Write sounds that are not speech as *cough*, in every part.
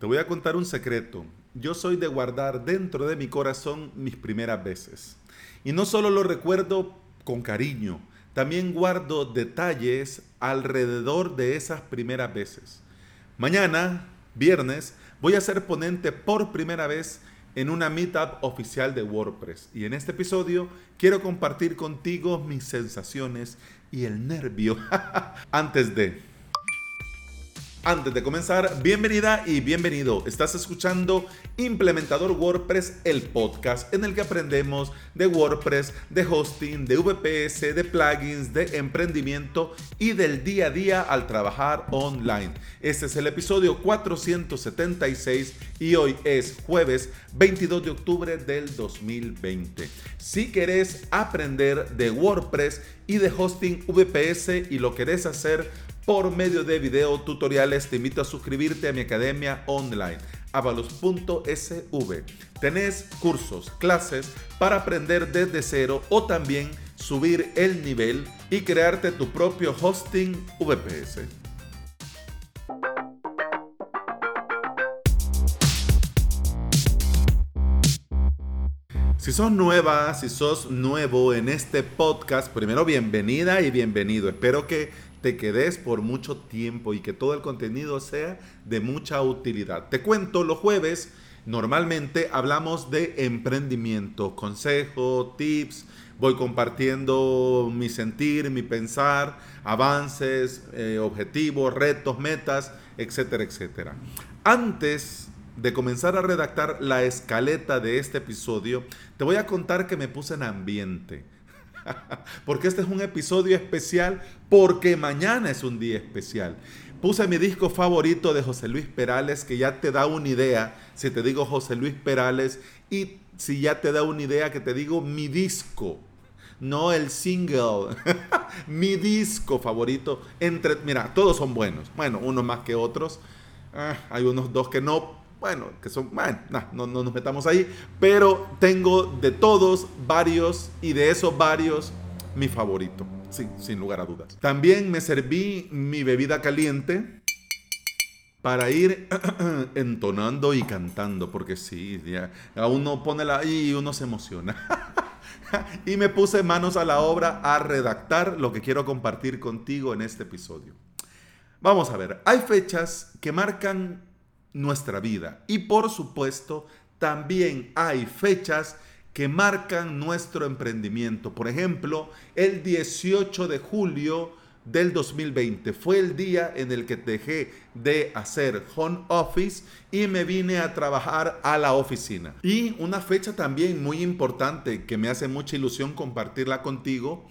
Te voy a contar un secreto. Yo soy de guardar dentro de mi corazón mis primeras veces. Y no solo lo recuerdo con cariño, también guardo detalles alrededor de esas primeras veces. Mañana, viernes, voy a ser ponente por primera vez en una meetup oficial de WordPress. Y en este episodio quiero compartir contigo mis sensaciones y el nervio *laughs* antes de... Antes de comenzar, bienvenida y bienvenido. Estás escuchando Implementador WordPress, el podcast en el que aprendemos de WordPress, de hosting, de VPS, de plugins, de emprendimiento y del día a día al trabajar online. Este es el episodio 476 y hoy es jueves 22 de octubre del 2020. Si querés aprender de WordPress y de hosting VPS y lo querés hacer por medio de video tutoriales, te invito a suscribirte a mi academia online avalos.sv. Tenés cursos, clases para aprender desde cero o también subir el nivel y crearte tu propio hosting VPS. Si sos nueva, si sos nuevo en este podcast, primero bienvenida y bienvenido. Espero que te quedes por mucho tiempo y que todo el contenido sea de mucha utilidad. Te cuento, los jueves normalmente hablamos de emprendimiento, consejo, tips, voy compartiendo mi sentir, mi pensar, avances, eh, objetivos, retos, metas, etcétera, etcétera. Antes de comenzar a redactar la escaleta de este episodio, te voy a contar que me puse en ambiente *laughs* porque este es un episodio especial, porque mañana es un día especial. Puse mi disco favorito de José Luis Perales, que ya te da una idea, si te digo José Luis Perales, y si ya te da una idea que te digo mi disco, no el single, *laughs* mi disco favorito. Entre, mira, todos son buenos, bueno, unos más que otros. Ah, hay unos dos que no, bueno, que son, bueno, no, no nos metamos ahí, pero tengo de todos varios y de esos varios mi favorito, sí, sin lugar a dudas. También me serví mi bebida caliente para ir *clears throat* entonando y cantando, porque sí, ya, a uno pone la y uno se emociona. *laughs* y me puse manos a la obra a redactar lo que quiero compartir contigo en este episodio. Vamos a ver, hay fechas que marcan nuestra vida. Y por supuesto, también hay fechas que marcan nuestro emprendimiento. Por ejemplo, el 18 de julio del 2020 fue el día en el que dejé de hacer home office y me vine a trabajar a la oficina. Y una fecha también muy importante que me hace mucha ilusión compartirla contigo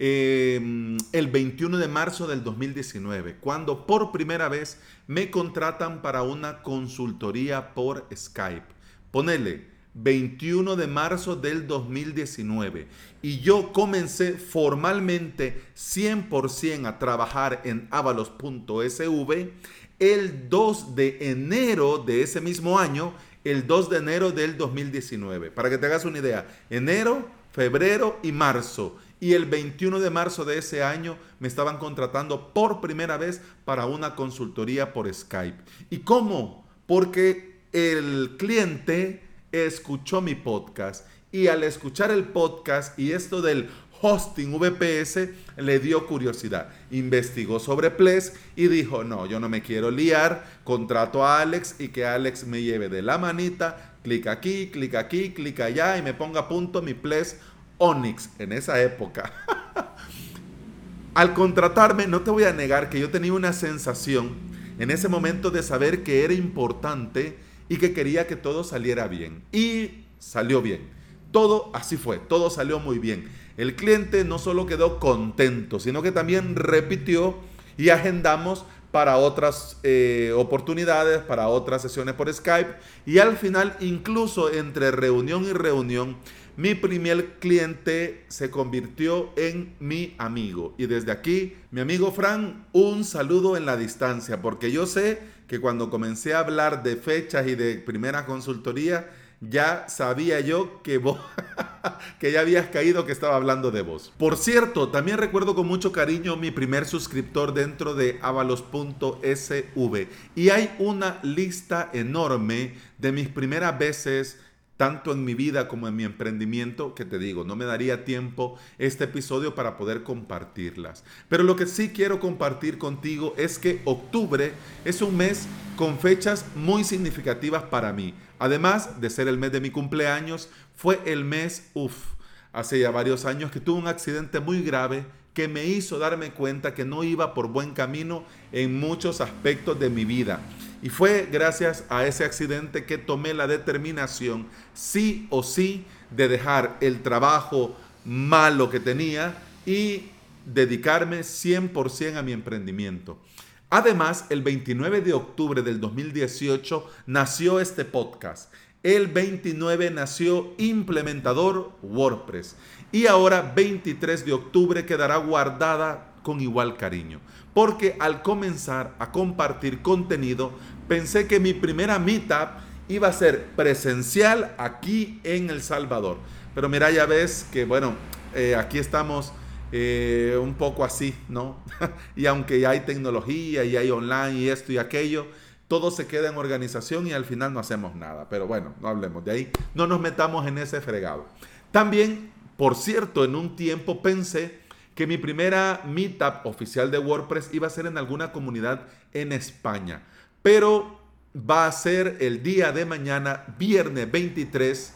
Em, el 21 de marzo del 2019, cuando por primera vez me contratan para una consultoría por Skype. Ponele 21 de marzo del 2019 y yo comencé formalmente 100% a trabajar en avalos.sv el 2 de enero de ese mismo año, el 2 de enero del 2019. Para que te hagas una idea, enero, febrero y marzo y el 21 de marzo de ese año me estaban contratando por primera vez para una consultoría por Skype. ¿Y cómo? Porque el cliente escuchó mi podcast y al escuchar el podcast y esto del hosting VPS le dio curiosidad. Investigó sobre Ples y dijo, no, yo no me quiero liar, contrato a Alex y que Alex me lleve de la manita, clic aquí, clic aquí, clic allá y me ponga a punto mi Ples Onyx en esa época. *laughs* Al contratarme, no te voy a negar que yo tenía una sensación en ese momento de saber que era importante y que quería que todo saliera bien. Y salió bien. Todo así fue, todo salió muy bien. El cliente no solo quedó contento, sino que también repitió y agendamos para otras eh, oportunidades, para otras sesiones por Skype. Y al final, incluso entre reunión y reunión, mi primer cliente se convirtió en mi amigo. Y desde aquí, mi amigo Fran, un saludo en la distancia, porque yo sé que cuando comencé a hablar de fechas y de primera consultoría, ya sabía yo que vos, *laughs* que ya habías caído que estaba hablando de vos. Por cierto, también recuerdo con mucho cariño mi primer suscriptor dentro de avalos.sv y hay una lista enorme de mis primeras veces tanto en mi vida como en mi emprendimiento, que te digo, no me daría tiempo este episodio para poder compartirlas. Pero lo que sí quiero compartir contigo es que octubre es un mes con fechas muy significativas para mí. Además de ser el mes de mi cumpleaños, fue el mes, uff, hace ya varios años que tuve un accidente muy grave que me hizo darme cuenta que no iba por buen camino en muchos aspectos de mi vida. Y fue gracias a ese accidente que tomé la determinación, sí o sí, de dejar el trabajo malo que tenía y dedicarme 100% a mi emprendimiento. Además, el 29 de octubre del 2018 nació este podcast. El 29 nació Implementador WordPress. Y ahora, 23 de octubre, quedará guardada con igual cariño. Porque al comenzar a compartir contenido, pensé que mi primera meetup iba a ser presencial aquí en El Salvador. Pero mira, ya ves que, bueno, eh, aquí estamos eh, un poco así, ¿no? *laughs* y aunque hay tecnología y hay online y esto y aquello, todo se queda en organización y al final no hacemos nada. Pero bueno, no hablemos de ahí, no nos metamos en ese fregado. También, por cierto, en un tiempo pensé que mi primera meetup oficial de WordPress iba a ser en alguna comunidad en España pero va a ser el día de mañana, viernes 23,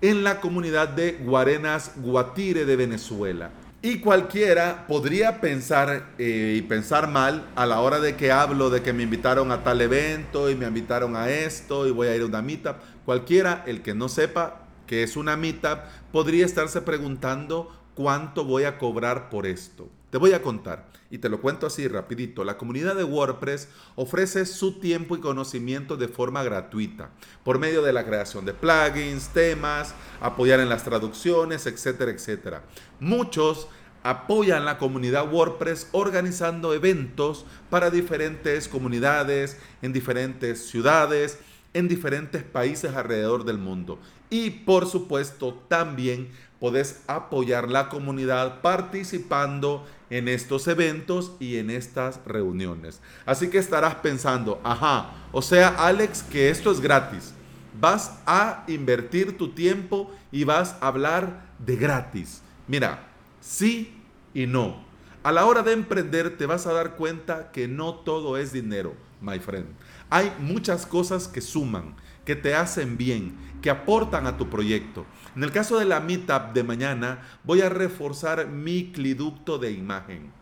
en la comunidad de Guarenas Guatire de Venezuela. Y cualquiera podría pensar eh, y pensar mal a la hora de que hablo de que me invitaron a tal evento y me invitaron a esto y voy a ir a una meetup. Cualquiera, el que no sepa que es una meetup, podría estarse preguntando cuánto voy a cobrar por esto. Te voy a contar y te lo cuento así rapidito. La comunidad de WordPress ofrece su tiempo y conocimiento de forma gratuita por medio de la creación de plugins, temas, apoyar en las traducciones, etcétera, etcétera. Muchos apoyan la comunidad WordPress organizando eventos para diferentes comunidades en diferentes ciudades, en diferentes países alrededor del mundo. Y por supuesto también podés apoyar la comunidad participando en estos eventos y en estas reuniones. Así que estarás pensando, ajá, o sea, Alex, que esto es gratis. Vas a invertir tu tiempo y vas a hablar de gratis. Mira, sí y no. A la hora de emprender te vas a dar cuenta que no todo es dinero, my friend. Hay muchas cosas que suman, que te hacen bien, que aportan a tu proyecto. En el caso de la meetup de mañana, voy a reforzar mi cliducto de imagen.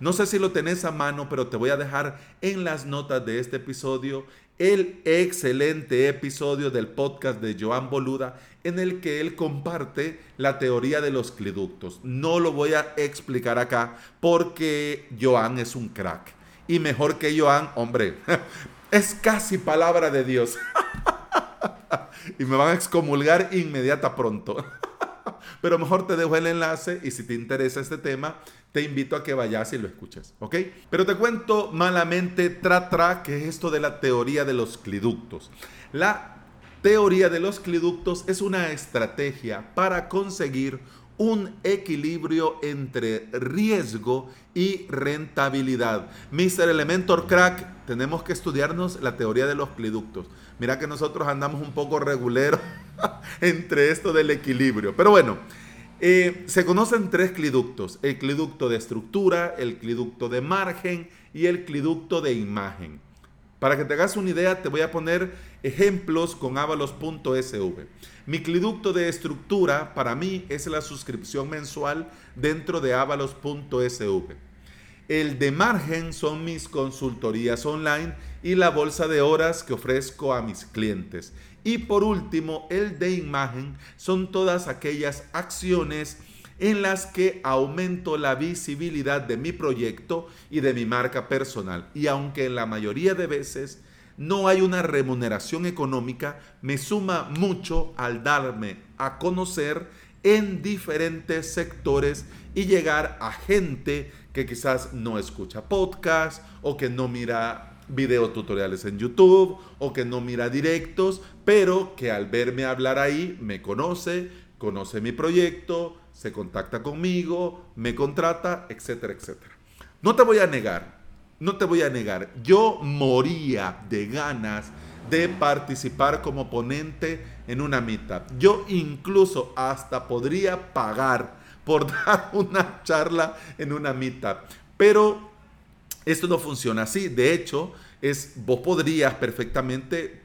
No sé si lo tenés a mano, pero te voy a dejar en las notas de este episodio el excelente episodio del podcast de Joan Boluda en el que él comparte la teoría de los cliductos. No lo voy a explicar acá porque Joan es un crack. Y mejor que Joan, hombre, *laughs* es casi palabra de Dios. *laughs* *laughs* y me van a excomulgar inmediata pronto. *laughs* Pero mejor te dejo el enlace y si te interesa este tema, te invito a que vayas y lo escuches, ¿ok? Pero te cuento malamente tra tra, que es esto de la teoría de los cliductos. La teoría de los cliductos es una estrategia para conseguir un equilibrio entre riesgo y rentabilidad. Mr. Elementor Crack, tenemos que estudiarnos la teoría de los cliductos. Mira que nosotros andamos un poco reguleros *laughs* entre esto del equilibrio. Pero bueno, eh, se conocen tres cliductos. El cliducto de estructura, el cliducto de margen y el cliducto de imagen. Para que te hagas una idea, te voy a poner ejemplos con avalos.sv. Mi cliducto de estructura para mí es la suscripción mensual dentro de avalos.sv. El de margen son mis consultorías online y la bolsa de horas que ofrezco a mis clientes. Y por último, el de imagen son todas aquellas acciones en las que aumento la visibilidad de mi proyecto y de mi marca personal. Y aunque en la mayoría de veces no hay una remuneración económica, me suma mucho al darme a conocer en diferentes sectores y llegar a gente que quizás no escucha podcast o que no mira videotutoriales en YouTube o que no mira directos, pero que al verme hablar ahí me conoce, conoce mi proyecto, se contacta conmigo, me contrata, etcétera, etcétera. No te voy a negar, no te voy a negar, yo moría de ganas de participar como ponente en una mitad. Yo incluso hasta podría pagar por *laughs* dar una charla en una mitad. Pero esto no funciona así. De hecho, es, vos podrías perfectamente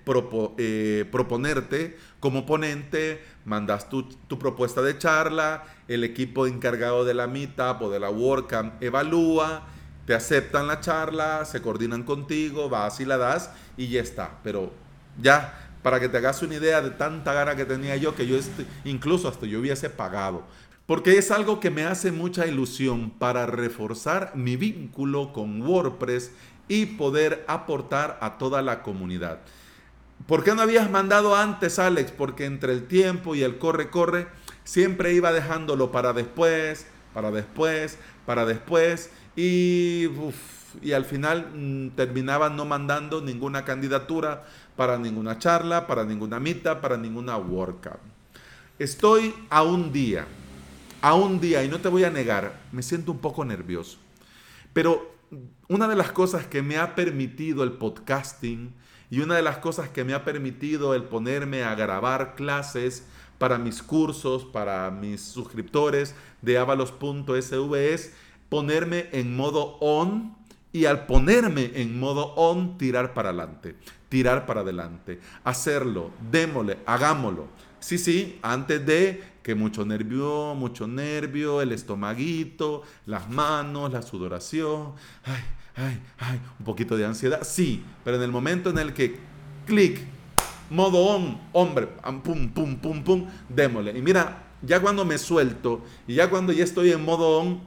eh, proponerte como ponente, mandas tu, tu, propuesta de charla, el equipo encargado de la meetup o de la WordCamp evalúa, te aceptan la charla, se coordinan contigo, vas y la das y ya está. Pero ya, para que te hagas una idea de tanta gana que tenía yo, que yo incluso hasta yo hubiese pagado. Porque es algo que me hace mucha ilusión para reforzar mi vínculo con WordPress y poder aportar a toda la comunidad. ¿Por qué no habías mandado antes, Alex? Porque entre el tiempo y el corre-corre, siempre iba dejándolo para después, para después, para después. Y, al final mm, terminaba no mandando ninguna candidatura para ninguna charla, para ninguna mitad, para ninguna workout. Estoy a un día, a un día, y no te voy a negar, me siento un poco nervioso. Pero una de las cosas que me ha permitido el podcasting y una de las cosas que me ha permitido el ponerme a grabar clases para mis cursos, para mis suscriptores de avalos.sv es ponerme en modo on y al ponerme en modo on tirar para adelante, tirar para adelante, hacerlo, démosle, hagámoslo. Sí, sí, antes de que mucho nervio, mucho nervio, el estomaguito, las manos, la sudoración, ay, ay, ay, un poquito de ansiedad, sí, pero en el momento en el que clic, modo on, hombre, pum, pum, pum, pum, démosle. Y mira, ya cuando me suelto y ya cuando ya estoy en modo on,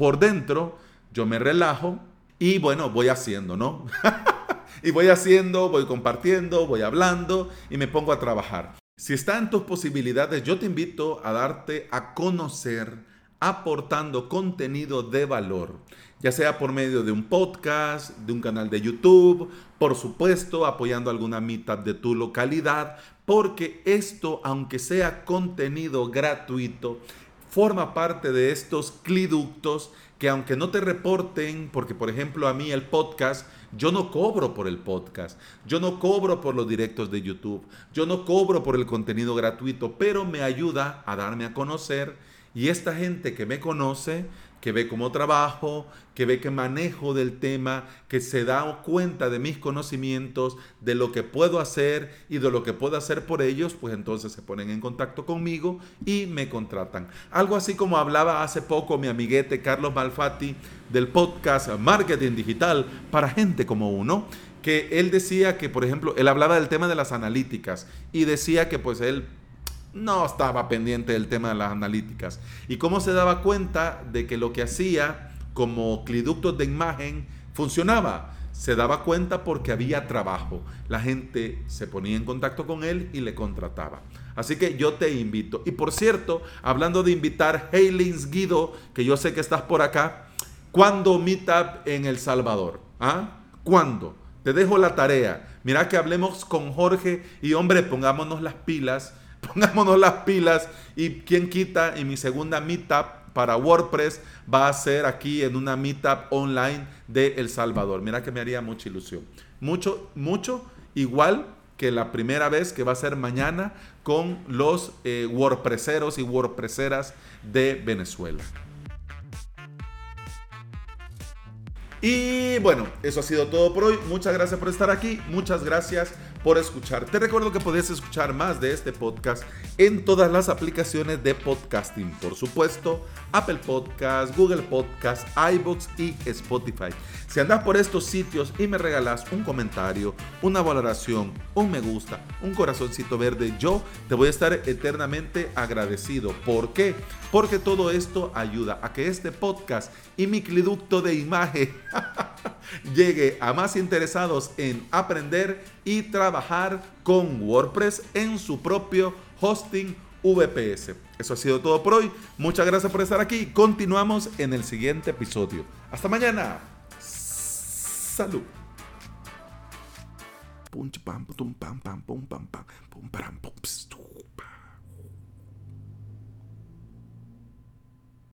por dentro, yo me relajo y bueno, voy haciendo, ¿no? *laughs* y voy haciendo, voy compartiendo, voy hablando y me pongo a trabajar. Si está en tus posibilidades, yo te invito a darte a conocer aportando contenido de valor, ya sea por medio de un podcast, de un canal de YouTube, por supuesto apoyando alguna mitad de tu localidad, porque esto, aunque sea contenido gratuito, forma parte de estos cliductos que aunque no te reporten, porque por ejemplo a mí el podcast, yo no cobro por el podcast, yo no cobro por los directos de YouTube, yo no cobro por el contenido gratuito, pero me ayuda a darme a conocer. Y esta gente que me conoce que ve cómo trabajo, que ve que manejo del tema, que se da cuenta de mis conocimientos, de lo que puedo hacer y de lo que puedo hacer por ellos, pues entonces se ponen en contacto conmigo y me contratan. Algo así como hablaba hace poco mi amiguete Carlos Malfatti del podcast Marketing Digital para gente como uno que él decía que, por ejemplo, él hablaba del tema de las analíticas y decía que pues él no estaba pendiente del tema de las analíticas. ¿Y cómo se daba cuenta de que lo que hacía como cliductos de imagen funcionaba? Se daba cuenta porque había trabajo. La gente se ponía en contacto con él y le contrataba. Así que yo te invito. Y por cierto, hablando de invitar, Heilings Guido, que yo sé que estás por acá, ¿cuándo meetup en El Salvador? ¿Ah? ¿Cuándo? Te dejo la tarea. Mira que hablemos con Jorge y hombre, pongámonos las pilas pongámonos las pilas y quien quita y mi segunda meetup para WordPress va a ser aquí en una meetup online de El Salvador. Mira que me haría mucha ilusión. Mucho, mucho, igual que la primera vez que va a ser mañana con los eh, WordPresseros y WordPresseras de Venezuela. Y bueno, eso ha sido todo por hoy. Muchas gracias por estar aquí. Muchas gracias por escuchar. Te recuerdo que puedes escuchar más de este podcast en todas las aplicaciones de podcasting. Por supuesto, Apple Podcast, Google Podcast, iBooks y Spotify. Si andas por estos sitios y me regalas un comentario, una valoración, un me gusta, un corazoncito verde, yo te voy a estar eternamente agradecido. ¿Por qué? Porque todo esto ayuda a que este podcast y mi cliducto de imagen *laughs* llegue a más interesados en aprender y trabajar con WordPress en su propio hosting VPS. Eso ha sido todo por hoy. Muchas gracias por estar aquí. Continuamos en el siguiente episodio. Hasta mañana. Salud.